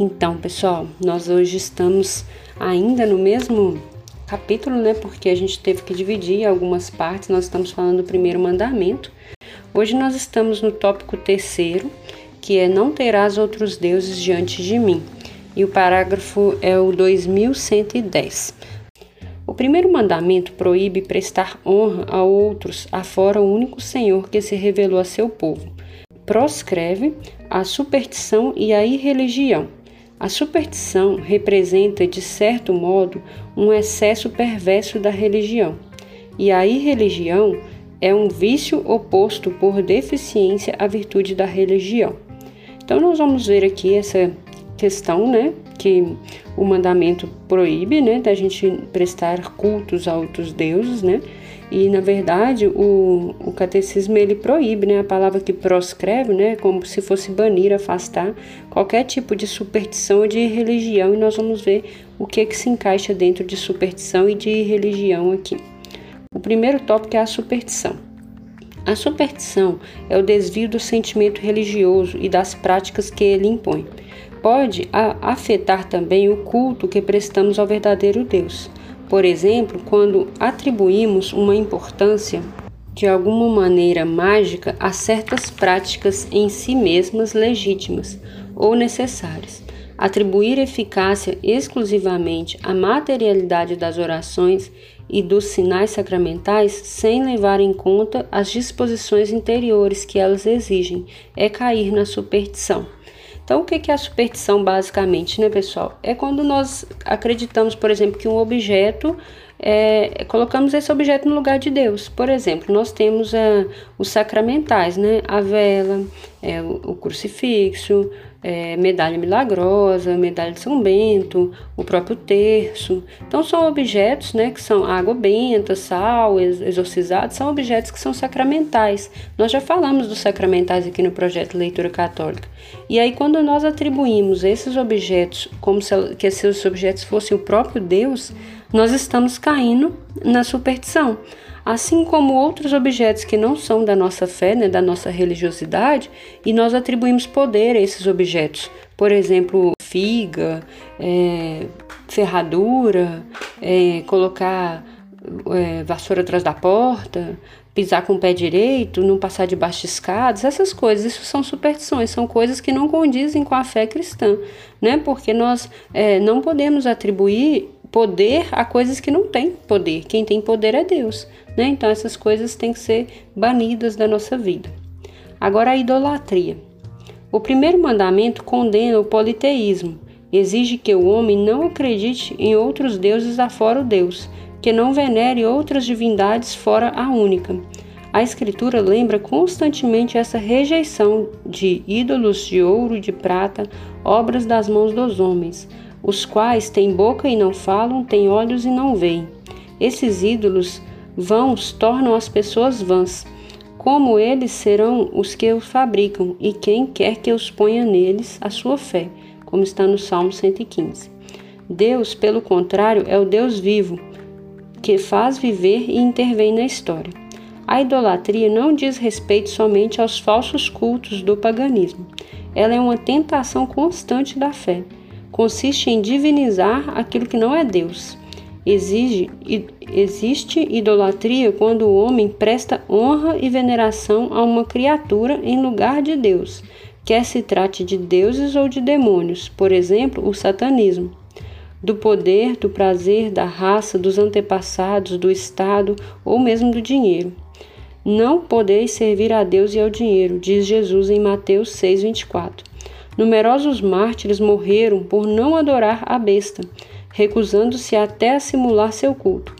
Então, pessoal, nós hoje estamos ainda no mesmo capítulo, né? Porque a gente teve que dividir algumas partes. Nós estamos falando do primeiro mandamento. Hoje nós estamos no tópico terceiro, que é não terás outros deuses diante de mim. E o parágrafo é o 2110. O primeiro mandamento proíbe prestar honra a outros, afora o único Senhor que se revelou a seu povo. Proscreve a superstição e a irreligião a superstição representa, de certo modo, um excesso perverso da religião, e a irreligião é um vício oposto por deficiência à virtude da religião. Então, nós vamos ver aqui essa questão, né, que o mandamento proíbe, né, da gente prestar cultos a outros deuses, né, e na verdade o, o catecismo ele proíbe, né, a palavra que proscreve, né, como se fosse banir, afastar qualquer tipo de superstição ou de religião, e nós vamos ver o que que se encaixa dentro de superstição e de religião aqui. O primeiro tópico é a superstição. A superstição é o desvio do sentimento religioso e das práticas que ele impõe. Pode afetar também o culto que prestamos ao verdadeiro Deus. Por exemplo, quando atribuímos uma importância de alguma maneira mágica a certas práticas em si mesmas legítimas ou necessárias. Atribuir eficácia exclusivamente à materialidade das orações e dos sinais sacramentais sem levar em conta as disposições interiores que elas exigem é cair na superstição. Então, o que é a superstição basicamente, né, pessoal? É quando nós acreditamos, por exemplo, que um objeto é, colocamos esse objeto no lugar de Deus. Por exemplo, nós temos é, os sacramentais, né? A vela, é, o, o crucifixo, é, medalha milagrosa, medalha de São Bento, o próprio terço. Então são objetos, né, que são água benta, sal, exorcizado, são objetos que são sacramentais. Nós já falamos dos sacramentais aqui no projeto Leitura Católica. E aí quando nós atribuímos esses objetos como se que esses objetos fossem o próprio Deus, nós estamos caindo na superstição. Assim como outros objetos que não são da nossa fé, né, da nossa religiosidade, e nós atribuímos poder a esses objetos. Por exemplo, figa, é, ferradura, é, colocar é, vassoura atrás da porta, pisar com o pé direito, não passar debaixo de escadas, essas coisas, isso são superstições, são coisas que não condizem com a fé cristã, né? Porque nós é, não podemos atribuir poder a coisas que não têm poder. Quem tem poder é Deus. Né? Então essas coisas têm que ser banidas da nossa vida. Agora a idolatria. O primeiro mandamento condena o politeísmo. Exige que o homem não acredite em outros deuses afora o Deus, que não venere outras divindades fora a única. A Escritura lembra constantemente essa rejeição de ídolos de ouro e de prata, obras das mãos dos homens, os quais têm boca e não falam, têm olhos e não veem. Esses ídolos vãos tornam as pessoas vãs. Como eles serão os que os fabricam, e quem quer que os ponha neles a sua fé, como está no Salmo 115. Deus, pelo contrário, é o Deus vivo, que faz viver e intervém na história. A idolatria não diz respeito somente aos falsos cultos do paganismo. Ela é uma tentação constante da fé consiste em divinizar aquilo que não é Deus. Exige, existe idolatria quando o homem presta honra e veneração a uma criatura em lugar de Deus, quer se trate de deuses ou de demônios, por exemplo, o satanismo. Do poder, do prazer, da raça, dos antepassados, do Estado ou mesmo do dinheiro. Não podeis servir a Deus e ao dinheiro, diz Jesus em Mateus 6,24. Numerosos mártires morreram por não adorar a besta, recusando-se até a simular seu culto.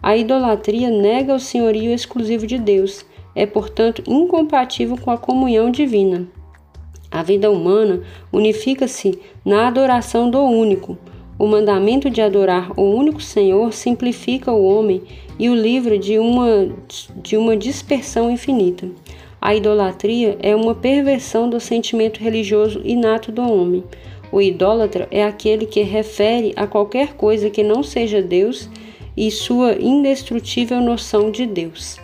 A idolatria nega o senhorio exclusivo de Deus, é, portanto, incompatível com a comunhão divina. A vida humana unifica-se na adoração do único. O mandamento de adorar o único Senhor simplifica o homem e o livra de uma, de uma dispersão infinita. A idolatria é uma perversão do sentimento religioso inato do homem. O idólatra é aquele que refere a qualquer coisa que não seja Deus e sua indestrutível noção de Deus.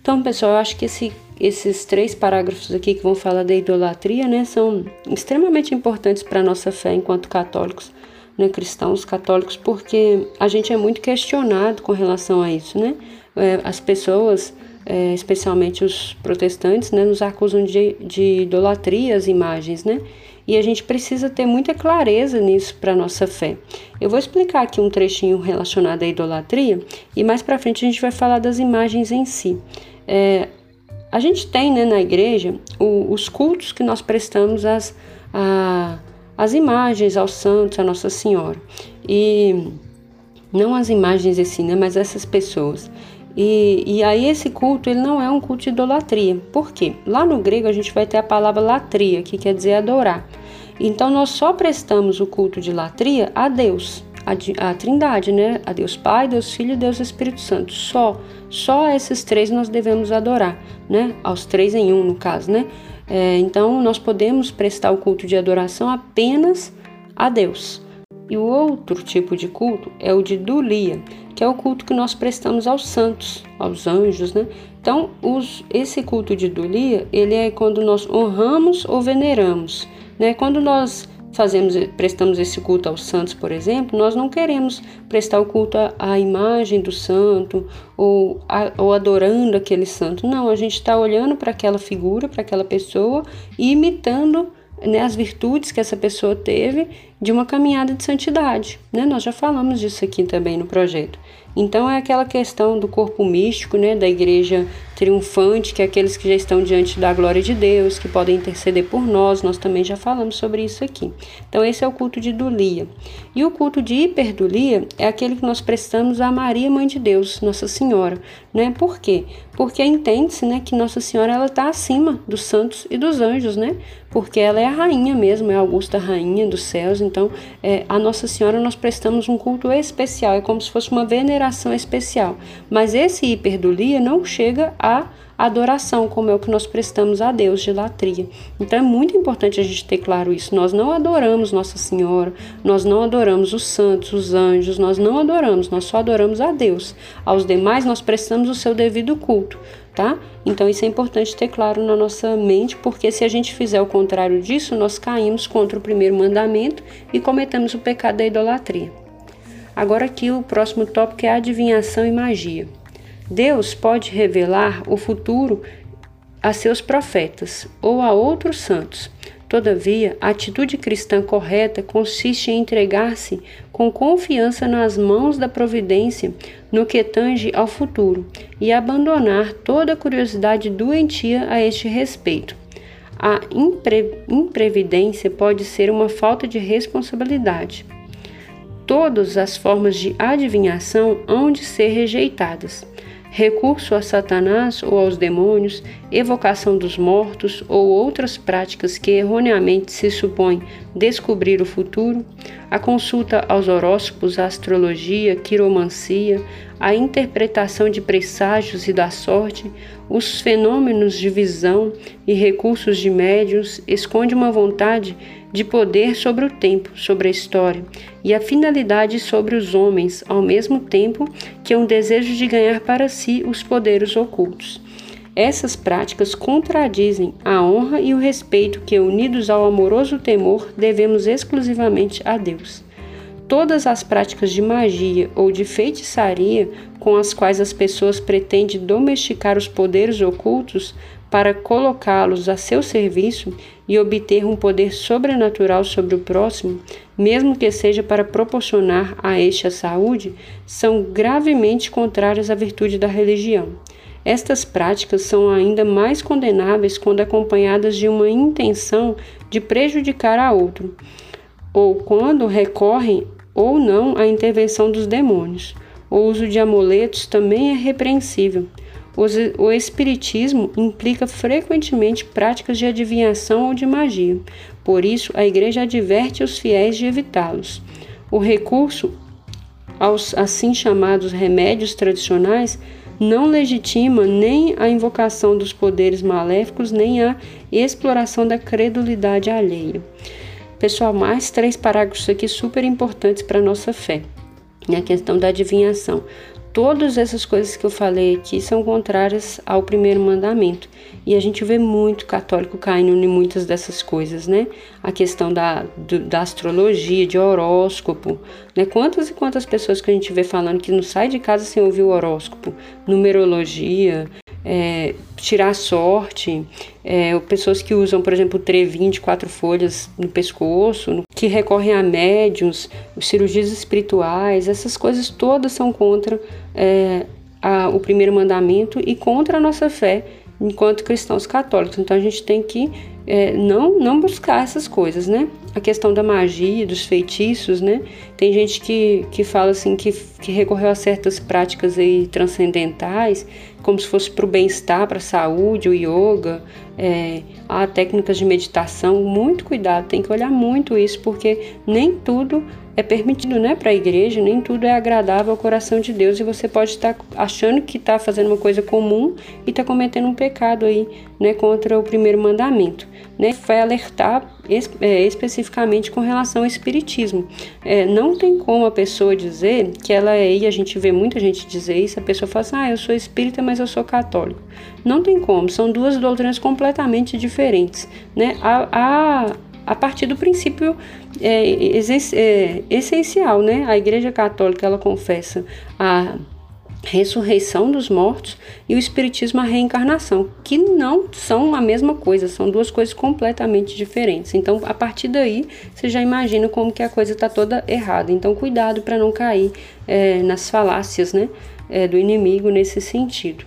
Então, pessoal, eu acho que esse esses três parágrafos aqui que vão falar da idolatria, né, são extremamente importantes para a nossa fé enquanto católicos, né, cristãos católicos, porque a gente é muito questionado com relação a isso, né? É, as pessoas, é, especialmente os protestantes, né, nos acusam de, de idolatria as imagens, né? E a gente precisa ter muita clareza nisso para nossa fé. Eu vou explicar aqui um trechinho relacionado à idolatria e mais para frente a gente vai falar das imagens em si. É, a gente tem né, na igreja o, os cultos que nós prestamos às, às imagens, aos santos, à Nossa Senhora. E não as imagens assim, né, mas essas pessoas. E, e aí esse culto ele não é um culto de idolatria. Por quê? Lá no grego a gente vai ter a palavra latria, que quer dizer adorar. Então nós só prestamos o culto de latria a Deus a, a Trindade, né? A Deus Pai, Deus Filho Deus Espírito Santo. Só, só esses três nós devemos adorar, né? Aos três em um, no caso, né? É, então nós podemos prestar o culto de adoração apenas a Deus. E o outro tipo de culto é o de dulia, que é o culto que nós prestamos aos santos, aos anjos, né? Então, os, esse culto de dulia, ele é quando nós honramos ou veneramos, né? Quando nós fazemos, prestamos esse culto aos santos, por exemplo, nós não queremos prestar o culto à, à imagem do santo ou, a, ou adorando aquele santo. Não, a gente está olhando para aquela figura, para aquela pessoa e imitando né, as virtudes que essa pessoa teve de uma caminhada de santidade. Né? Nós já falamos disso aqui também no projeto. Então é aquela questão do corpo místico, né, da igreja triunfante, que é aqueles que já estão diante da glória de Deus, que podem interceder por nós. Nós também já falamos sobre isso aqui. Então esse é o culto de Dulia. E o culto de hiperdulia é aquele que nós prestamos a Maria, mãe de Deus, Nossa Senhora, né? Por quê? Porque entende-se, né, que Nossa Senhora ela está acima dos santos e dos anjos, né? Porque ela é a rainha mesmo, é a augusta rainha dos céus. Então, é, a Nossa Senhora nós prestamos um culto especial, é como se fosse uma veneração especial. Mas esse hiperdulia não chega a adoração, como é o que nós prestamos a Deus de latria. Então é muito importante a gente ter claro isso. Nós não adoramos Nossa Senhora, nós não adoramos os santos, os anjos, nós não adoramos, nós só adoramos a Deus. Aos demais nós prestamos o seu devido culto, tá? Então isso é importante ter claro na nossa mente, porque se a gente fizer o contrário disso, nós caímos contra o primeiro mandamento e cometemos o pecado da idolatria. Agora aqui o próximo tópico é adivinhação e magia. Deus pode revelar o futuro a seus profetas ou a outros santos. Todavia, a atitude cristã correta consiste em entregar-se com confiança nas mãos da providência no que tange ao futuro e abandonar toda curiosidade doentia a este respeito. A impre imprevidência pode ser uma falta de responsabilidade. Todas as formas de adivinhação hão de ser rejeitadas recurso a Satanás ou aos demônios, evocação dos mortos ou outras práticas que erroneamente se supõem descobrir o futuro, a consulta aos horóscopos, a astrologia, quiromancia, a interpretação de presságios e da sorte, os fenômenos de visão e recursos de médios esconde uma vontade de poder sobre o tempo, sobre a história, e a finalidade sobre os homens, ao mesmo tempo que é um desejo de ganhar para si os poderes ocultos. Essas práticas contradizem a honra e o respeito que, unidos ao amoroso temor, devemos exclusivamente a Deus. Todas as práticas de magia ou de feitiçaria com as quais as pessoas pretendem domesticar os poderes ocultos para colocá-los a seu serviço e obter um poder sobrenatural sobre o próximo, mesmo que seja para proporcionar a este a saúde, são gravemente contrárias à virtude da religião. Estas práticas são ainda mais condenáveis quando acompanhadas de uma intenção de prejudicar a outro, ou quando recorrem ou não à intervenção dos demônios. O uso de amuletos também é repreensível. O espiritismo implica frequentemente práticas de adivinhação ou de magia. Por isso, a igreja adverte os fiéis de evitá-los. O recurso aos assim chamados remédios tradicionais não legitima nem a invocação dos poderes maléficos, nem a exploração da credulidade alheia. Pessoal, mais três parágrafos aqui super importantes para a nossa fé. A questão da adivinhação. Todas essas coisas que eu falei aqui são contrárias ao primeiro mandamento. E a gente vê muito católico caindo em muitas dessas coisas, né? A questão da, do, da astrologia, de horóscopo, né? Quantas e quantas pessoas que a gente vê falando que não sai de casa sem ouvir o horóscopo? Numerologia, é, tirar sorte, é, pessoas que usam, por exemplo, trevinho de quatro folhas no pescoço, que recorrem a médiums, cirurgias espirituais, essas coisas todas são contra é, a, o primeiro mandamento e contra a nossa fé enquanto cristãos católicos. Então a gente tem que é, não, não buscar essas coisas, né? A questão da magia, dos feitiços, né? Tem gente que, que fala assim que, que recorreu a certas práticas aí transcendentais, como se fosse para o bem-estar, para a saúde, o yoga, é, há técnicas de meditação. Muito cuidado, tem que olhar muito isso, porque nem tudo é permitido né, para a igreja, nem tudo é agradável ao coração de Deus e você pode estar achando que está fazendo uma coisa comum e está cometendo um pecado aí né, contra o primeiro mandamento. Né, vai alertar é, especificamente com relação ao espiritismo. É, não tem como a pessoa dizer que ela é, e a gente vê muita gente dizer isso, a pessoa fala assim, ah, eu sou espírita, mas eu sou católico. Não tem como, são duas doutrinas completamente diferentes. Né? A, a a partir do princípio é, é, essencial, né? A Igreja Católica ela confessa a ressurreição dos mortos e o espiritismo a reencarnação, que não são a mesma coisa, são duas coisas completamente diferentes. Então, a partir daí, você já imagina como que a coisa está toda errada. Então, cuidado para não cair é, nas falácias, né, é, do inimigo nesse sentido.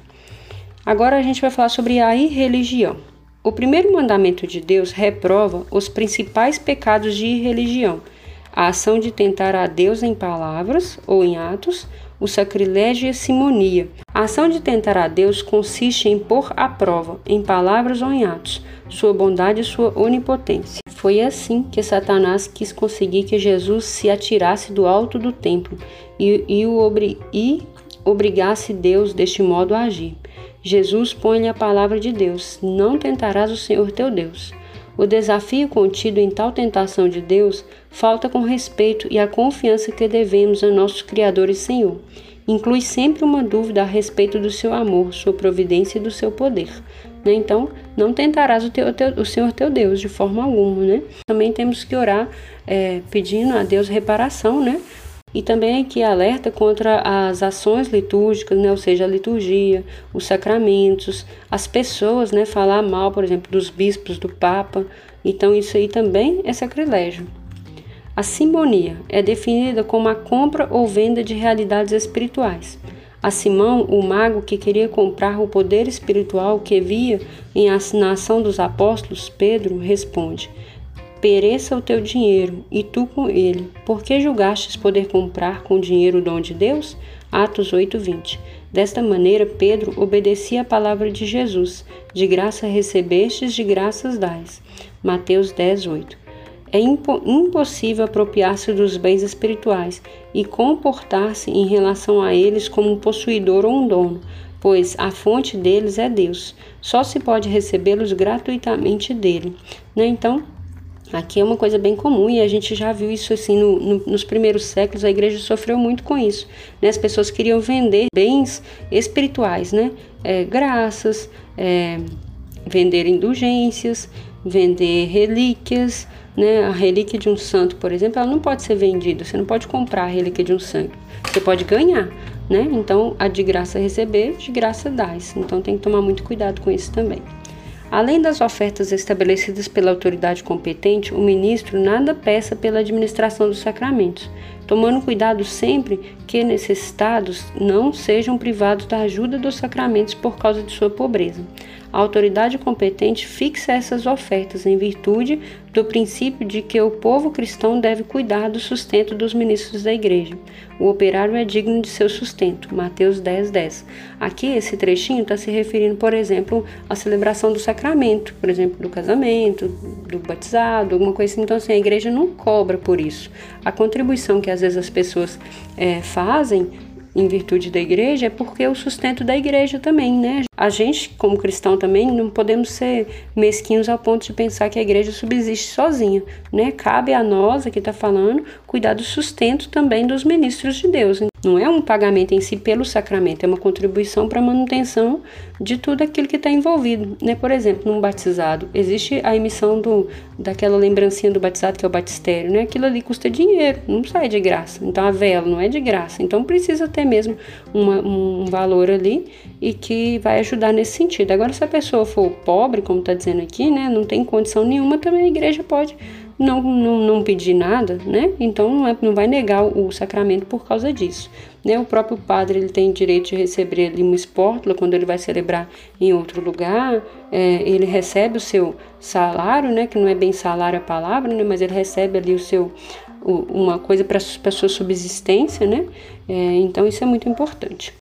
Agora a gente vai falar sobre a irreligião. O primeiro mandamento de Deus reprova os principais pecados de irreligião: a ação de tentar a Deus em palavras ou em atos, o sacrilégio e a simonia. A ação de tentar a Deus consiste em pôr à prova, em palavras ou em atos, sua bondade e sua onipotência. Foi assim que Satanás quis conseguir que Jesus se atirasse do alto do templo e, e o obri e obrigasse Deus deste modo a agir. Jesus põe-lhe a palavra de Deus: Não tentarás o Senhor teu Deus. O desafio contido em tal tentação de Deus falta com respeito e a confiança que devemos a nosso Criador e Senhor. Inclui sempre uma dúvida a respeito do seu amor, sua providência e do seu poder. Né? Então, não tentarás o, teu, teu, o Senhor teu Deus de forma alguma. Né? Também temos que orar é, pedindo a Deus reparação, né? E também aqui alerta contra as ações litúrgicas, né, ou seja, a liturgia, os sacramentos, as pessoas, né, falar mal, por exemplo, dos bispos, do papa. Então isso aí também é sacrilégio. A simonia é definida como a compra ou venda de realidades espirituais. A Simão, o mago que queria comprar o poder espiritual que via em na ação dos apóstolos, Pedro responde: pereça o teu dinheiro, e tu com ele. Por que julgastes poder comprar com dinheiro o dom de Deus? Atos 8:20. Desta maneira, Pedro obedecia a palavra de Jesus: De graça recebestes, de graças dais. Mateus 10:8. É impo impossível apropriar-se dos bens espirituais e comportar-se em relação a eles como um possuidor ou um dono, pois a fonte deles é Deus. Só se pode recebê-los gratuitamente dele. Né? Então, Aqui é uma coisa bem comum e a gente já viu isso assim no, no, nos primeiros séculos. A igreja sofreu muito com isso. Né? As pessoas queriam vender bens espirituais, né? É, graças, é, vender indulgências, vender relíquias. Né? A relíquia de um santo, por exemplo, ela não pode ser vendida. Você não pode comprar a relíquia de um santo. Você pode ganhar, né? Então, a de graça receber, de graça dás. Então, tem que tomar muito cuidado com isso também. Além das ofertas estabelecidas pela autoridade competente, o ministro nada peça pela administração dos sacramentos, tomando cuidado sempre que necessitados não sejam privados da ajuda dos sacramentos por causa de sua pobreza. A autoridade competente fixa essas ofertas em virtude do princípio de que o povo cristão deve cuidar do sustento dos ministros da igreja. O operário é digno de seu sustento. Mateus 10, 10. Aqui, esse trechinho está se referindo, por exemplo, à celebração do sacramento, por exemplo, do casamento, do batizado, alguma coisa assim. Então, assim, a igreja não cobra por isso. A contribuição que às vezes as pessoas é, fazem em virtude da igreja é porque é o sustento da igreja também, né? A gente, como cristão também, não podemos ser mesquinhos ao ponto de pensar que a igreja subsiste sozinha, né? Cabe a nós, aqui está falando, cuidar do sustento também dos ministros de Deus. Não é um pagamento em si pelo sacramento, é uma contribuição para a manutenção de tudo aquilo que está envolvido. Né? Por exemplo, num batizado, existe a emissão do, daquela lembrancinha do batizado, que é o batistério. Né? Aquilo ali custa dinheiro, não sai de graça. Então a vela não é de graça. Então precisa ter mesmo uma, um valor ali e que vai ajudar nesse sentido. Agora, se a pessoa for pobre, como está dizendo aqui, né, não tem condição nenhuma, também a igreja pode não, não, não pedir nada, né? Então não, é, não vai negar o, o sacramento por causa disso. Né? O próprio padre ele tem direito de receber ali uma espórtula quando ele vai celebrar em outro lugar, é, ele recebe o seu salário, né? Que não é bem salário a palavra, né? Mas ele recebe ali o seu uma coisa para a sua subsistência, né? É, então isso é muito importante.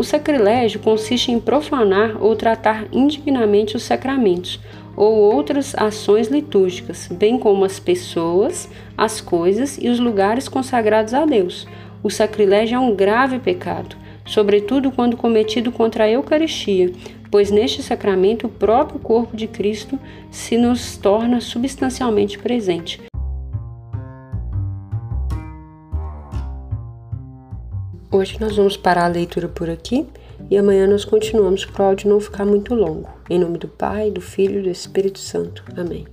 O sacrilégio consiste em profanar ou tratar indignamente os sacramentos ou outras ações litúrgicas, bem como as pessoas, as coisas e os lugares consagrados a Deus. O sacrilégio é um grave pecado, sobretudo quando cometido contra a Eucaristia, pois neste sacramento o próprio corpo de Cristo se nos torna substancialmente presente. Hoje nós vamos parar a leitura por aqui e amanhã nós continuamos para o áudio não ficar muito longo. Em nome do Pai, do Filho e do Espírito Santo. Amém.